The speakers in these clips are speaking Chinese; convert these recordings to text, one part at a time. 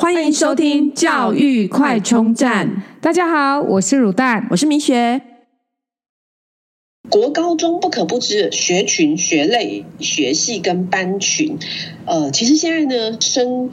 欢迎收听教育快充站。大家好，我是乳蛋，我是明雪。国高中不可不知的学群、学类、学系跟班群，呃，其实现在呢，升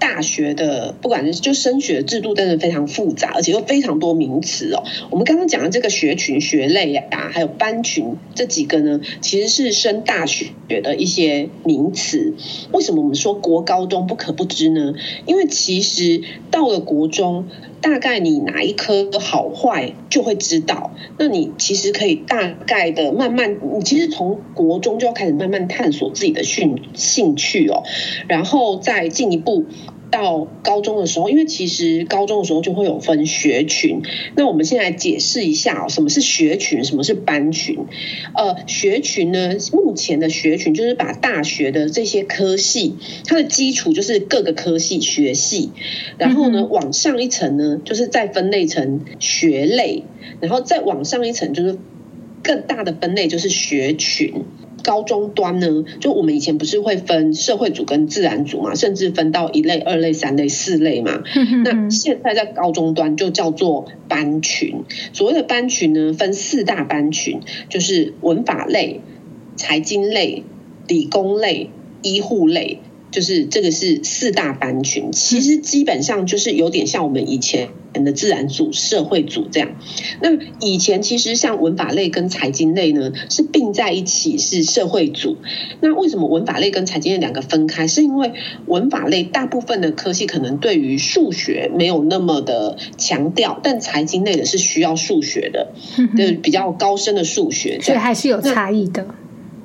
大学的不管是就升学制度，真的非常复杂，而且又非常多名词哦。我们刚刚讲的这个学群、学类啊，还有班群这几个呢，其实是升大学的一些名词。为什么我们说国高中不可不知呢？因为其实到了国中，大概你哪一科的好坏就会知道。那你其实可以大概的慢慢，你其实从国中就要开始慢慢探索自己的兴兴趣哦，然后再进一步。到高中的时候，因为其实高中的时候就会有分学群。那我们先来解释一下哦，什么是学群，什么是班群？呃，学群呢，目前的学群就是把大学的这些科系，它的基础就是各个科系学系，然后呢，往上一层呢，就是再分类成学类，然后再往上一层就是更大的分类，就是学群。高中端呢，就我们以前不是会分社会组跟自然组嘛，甚至分到一类、二类、三类、四类嘛。那现在在高中端就叫做班群。所谓的班群呢，分四大班群，就是文法类、财经类、理工类、医护类。就是这个是四大班群，其实基本上就是有点像我们以前的自然组、社会组这样。那以前其实像文法类跟财经类呢是并在一起是社会组。那为什么文法类跟财经类两个分开？是因为文法类大部分的科系可能对于数学没有那么的强调，但财经类的是需要数学的，就是比较高深的数学，所以还是有差异的。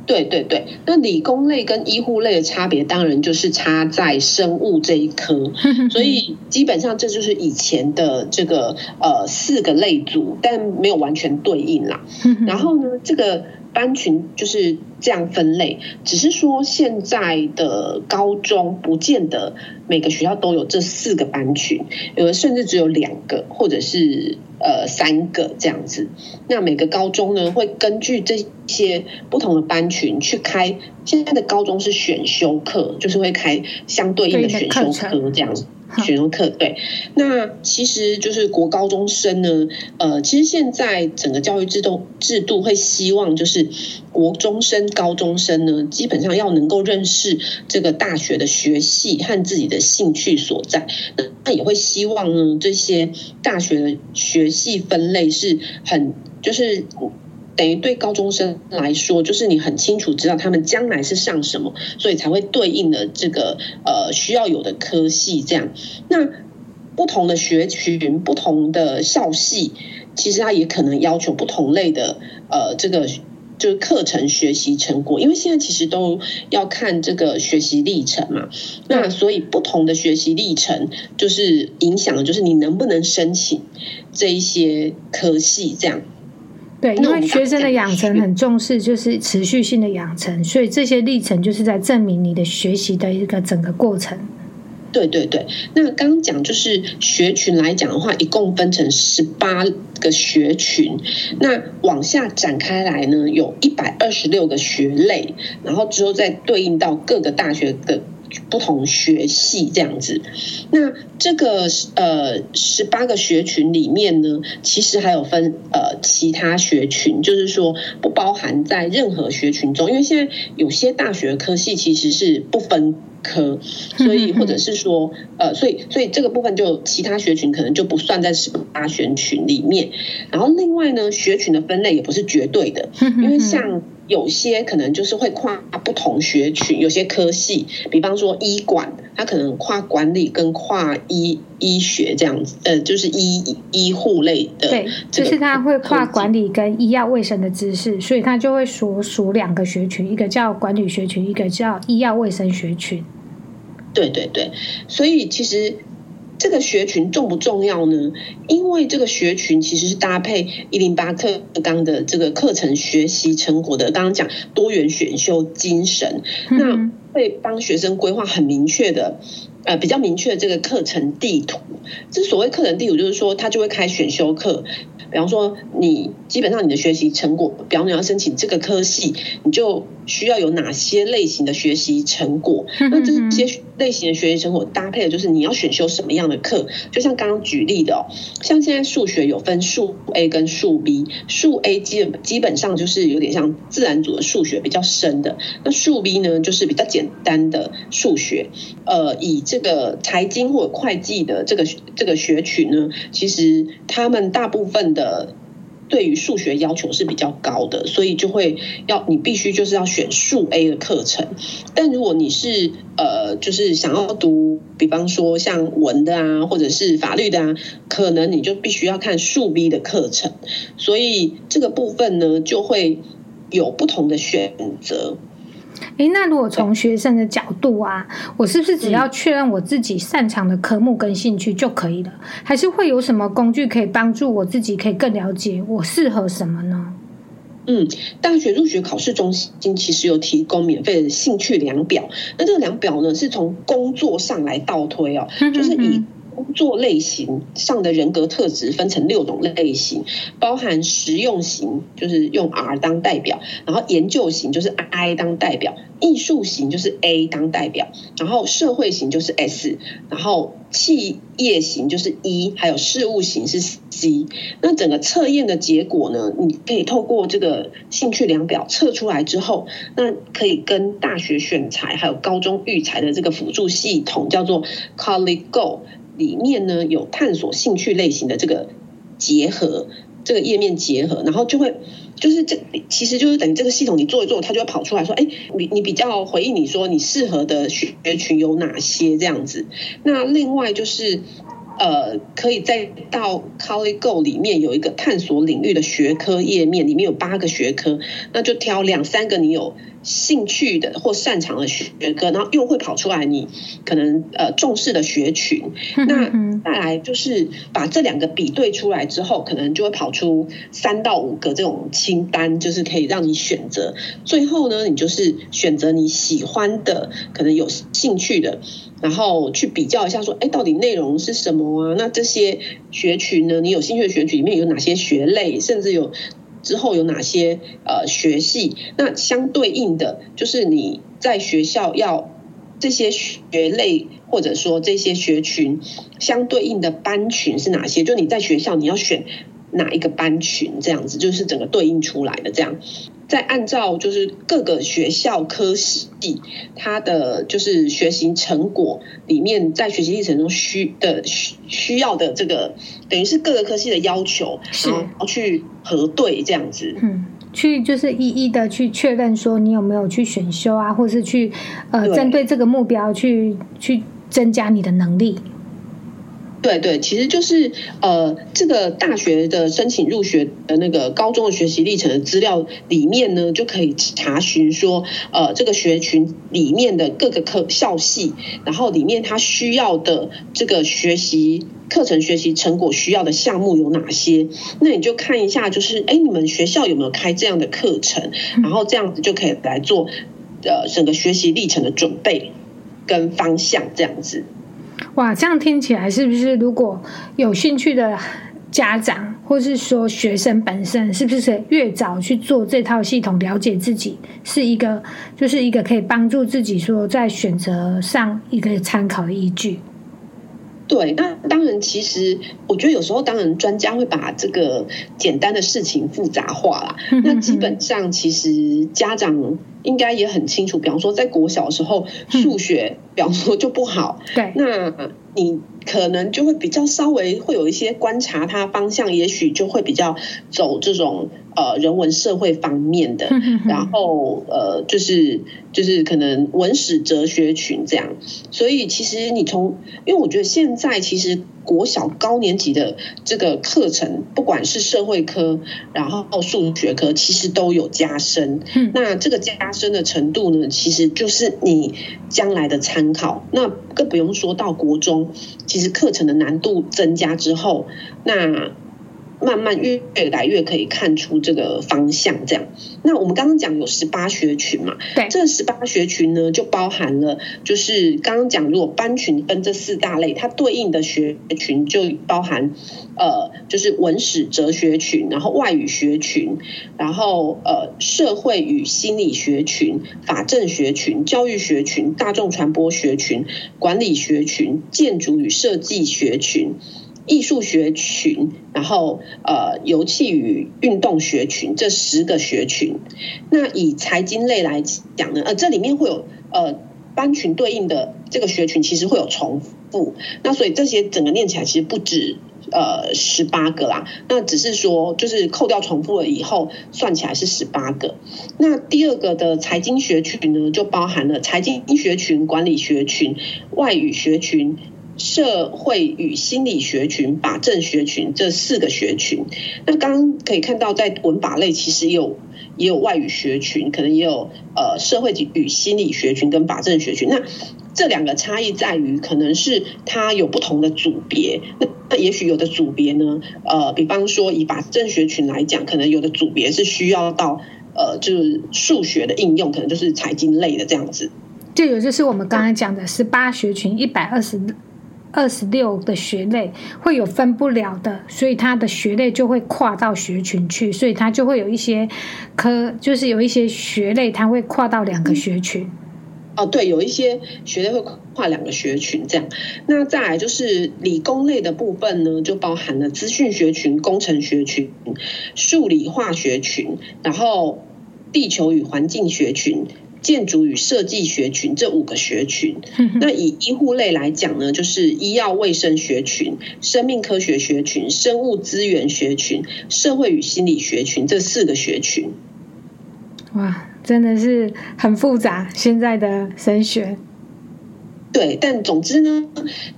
对对对，那理工类跟医护类的差别，当然就是差在生物这一科，所以基本上这就是以前的这个呃四个类组，但没有完全对应啦。然后呢，这个。班群就是这样分类，只是说现在的高中不见得每个学校都有这四个班群，有的甚至只有两个或者是呃三个这样子。那每个高中呢，会根据这些不同的班群去开，现在的高中是选修课，就是会开相对应的选修课这样子。选修课对，那其实就是国高中生呢，呃，其实现在整个教育制度制度会希望就是国中生、高中生呢，基本上要能够认识这个大学的学系和自己的兴趣所在，那也会希望呢这些大学的学系分类是很就是。等于对高中生来说，就是你很清楚知道他们将来是上什么，所以才会对应的这个呃需要有的科系这样。那不同的学群、不同的校系，其实它也可能要求不同类的呃这个就是课程学习成果，因为现在其实都要看这个学习历程嘛。那所以不同的学习历程，就是影响的就是你能不能申请这一些科系这样。对，因为学生的养成很重视，就是持续性的养成，所以这些历程就是在证明你的学习的一个整个过程。对对对，那刚刚讲就是学群来讲的话，一共分成十八个学群，那往下展开来呢，有一百二十六个学类，然后之后再对应到各个大学的。不同学系这样子，那这个呃十八个学群里面呢，其实还有分呃其他学群，就是说不包含在任何学群中，因为现在有些大学科系其实是不分科，所以或者是说呃，所以所以这个部分就其他学群可能就不算在十八学群里面。然后另外呢，学群的分类也不是绝对的，因为像。有些可能就是会跨不同学群，有些科系，比方说医管，它可能跨管理跟跨医医学这样子，呃，就是医医护类的。对，就是它会跨管理跟医药卫生的知识，所以它就会属属两个学群，一个叫管理学群，一个叫医药卫生学群。对对对，所以其实。这个学群重不重要呢？因为这个学群其实是搭配一零八课纲的这个课程学习成果的。刚刚讲多元选修精神，那会帮学生规划很明确的，呃，比较明确的这个课程地图。这所谓课程地图，就是说他就会开选修课。比方说，你基本上你的学习成果，比方你要申请这个科系，你就需要有哪些类型的学习成果？那这些类型的学习成果搭配的就是你要选修什么样的课？就像刚刚举例的哦，像现在数学有分数 A 跟数 B，数 A 基基本上就是有点像自然组的数学比较深的，那数 B 呢就是比较简单的数学。呃，以这个财经或者会计的这个这个学群呢，其实他们大部分的。对于数学要求是比较高的，所以就会要你必须就是要选数 A 的课程。但如果你是呃，就是想要读，比方说像文的啊，或者是法律的啊，可能你就必须要看数 B 的课程。所以这个部分呢，就会有不同的选择。诶，那如果从学生的角度啊，我是不是只要确认我自己擅长的科目跟兴趣就可以了？还是会有什么工具可以帮助我自己可以更了解我适合什么呢？嗯，大学入学考试中心其实有提供免费的兴趣量表，那这个量表呢是从工作上来倒推哦，就是以。工作类型上的人格特质分成六种类型，包含实用型，就是用 R 当代表；然后研究型就是 I 当代表；艺术型就是 A 当代表；然后社会型就是 S；然后企业型就是 E；还有事务型是 C。那整个测验的结果呢，你可以透过这个兴趣量表测出来之后，那可以跟大学选才还有高中育才的这个辅助系统叫做 College Go。里面呢有探索兴趣类型的这个结合，这个页面结合，然后就会就是这其实就是等于这个系统你做一做，它就会跑出来说，哎，你你比较回应你说你适合的学群有哪些这样子。那另外就是呃，可以再到 College Go 里面有一个探索领域的学科页面，里面有八个学科，那就挑两三个你有。兴趣的或擅长的学科，然后又会跑出来你可能呃重视的学群。那再来就是把这两个比对出来之后，可能就会跑出三到五个这种清单，就是可以让你选择。最后呢，你就是选择你喜欢的，可能有兴趣的，然后去比较一下，说，哎，到底内容是什么啊？那这些学群呢，你有兴趣的学群里面有哪些学类，甚至有。之后有哪些呃学系？那相对应的就是你在学校要这些学类或者说这些学群相对应的班群是哪些？就你在学校你要选哪一个班群？这样子就是整个对应出来的这样。再按照就是各个学校科系，它的就是学习成果里面，在学习历程中需的需需要的这个，等于是各个科系的要求，是。然后去核对这样子，嗯，去就是一一的去确认说你有没有去选修啊，或是去呃针对这个目标去去增加你的能力。对对，其实就是呃，这个大学的申请入学的那个高中的学习历程的资料里面呢，就可以查询说，呃，这个学群里面的各个科校系，然后里面他需要的这个学习课程学习成果需要的项目有哪些？那你就看一下，就是哎，你们学校有没有开这样的课程？然后这样子就可以来做呃整个学习历程的准备跟方向这样子。哇，这样听起来是不是如果有兴趣的家长，或是说学生本身，是不是越早去做这套系统，了解自己是一个，就是一个可以帮助自己说在选择上一个参考的依据？对，那当然，其实我觉得有时候，当然专家会把这个简单的事情复杂化啦。那基本上，其实家长应该也很清楚，比方说，在国小的时候，数学，比方说就不好。对，那你可能就会比较稍微会有一些观察，它方向也许就会比较走这种。呃，人文社会方面的，然后呃，就是就是可能文史哲学群这样，所以其实你从，因为我觉得现在其实国小高年级的这个课程，不管是社会科，然后数学科，其实都有加深。那这个加深的程度呢，其实就是你将来的参考。那更不用说到国中，其实课程的难度增加之后，那。慢慢越来越可以看出这个方向。这样，那我们刚刚讲有十八学群嘛？对，这十八学群呢，就包含了就是刚刚讲，如果班群分这四大类，它对应的学群就包含呃，就是文史哲学群，然后外语学群，然后呃，社会与心理学群、法政学群、教育学群、大众传播学群、管理学群、建筑与设计学群。艺术学群，然后呃，游戏与运动学群这十个学群。那以财经类来讲呢，呃，这里面会有呃班群对应的这个学群，其实会有重复。那所以这些整个念起来其实不止呃十八个啦。那只是说，就是扣掉重复了以后，算起来是十八个。那第二个的财经学群呢，就包含了财经学群、管理学群、外语学群。社会与心理学群、法政学群这四个学群，那刚刚可以看到，在文法类其实也有也有外语学群，可能也有呃社会与心理学群跟法政学群。那这两个差异在于，可能是它有不同的组别。那那也许有的组别呢，呃，比方说以法政学群来讲，可能有的组别是需要到呃就是数学的应用，可能就是财经类的这样子。这有就是我们刚才讲的十八学群一百二十。二十六的学类会有分不了的，所以它的学类就会跨到学群去，所以它就会有一些科，就是有一些学类它会跨到两个学群。嗯、哦，对，有一些学类会跨两个学群这样。那再来就是理工类的部分呢，就包含了资讯学群、工程学群、数理化学群，然后地球与环境学群。建筑与设计学群这五个学群，那以医护类来讲呢，就是医药卫生学群、生命科学学群、生物资源学群、社会与心理学群这四个学群。哇，真的是很复杂，现在的升学。对，但总之呢，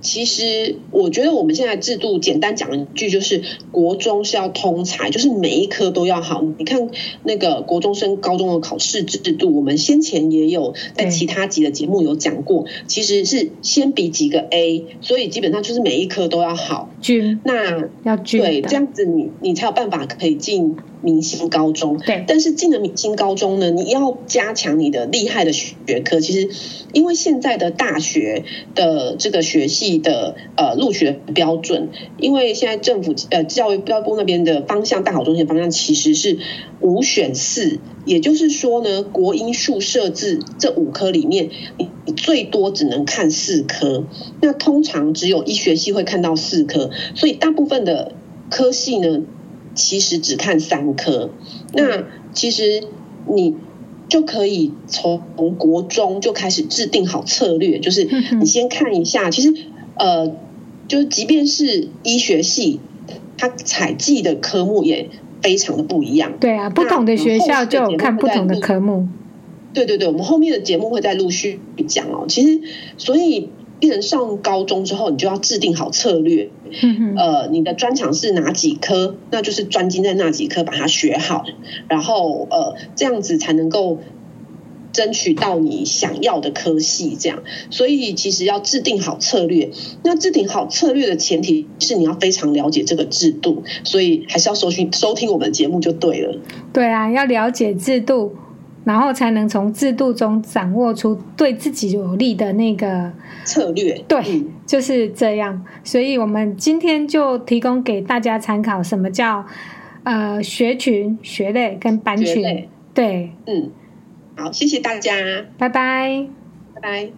其实我觉得我们现在制度简单讲一句，就是国中是要通才，就是每一科都要好。你看那个国中升高中的考试制度，我们先前也有在其他集的节目有讲过，其实是先比几个 A，所以基本上就是每一科都要好。均那要均对，这样子你你才有办法可以进。明星高中，对，但是进了明星高中呢，你要加强你的厉害的学科。其实，因为现在的大学的这个学系的呃录取的标准，因为现在政府呃教育标部那边的方向，大考中心方向其实是五选四，也就是说呢，国英数设置这五科里面，你你最多只能看四科。那通常只有医学系会看到四科，所以大部分的科系呢。其实只看三科，那其实你就可以从国中就开始制定好策略，就是你先看一下，其实呃，就是即便是医学系，它采集的科目也非常的不一样。对啊，不同的学校就有看不同的科目。对对对，我们后面的节目会再陆续讲哦。其实，所以。一人上高中之后，你就要制定好策略。嗯呃，你的专长是哪几科？那就是专精在那几科，把它学好。然后呃，这样子才能够争取到你想要的科系。这样，所以其实要制定好策略。那制定好策略的前提是你要非常了解这个制度，所以还是要收听收听我们的节目就对了。对啊，要了解制度。然后才能从制度中掌握出对自己有利的那个策略。对，就是这样。所以我们今天就提供给大家参考，什么叫呃学群、学类跟班群。对，嗯，好，谢谢大家，拜拜，拜拜。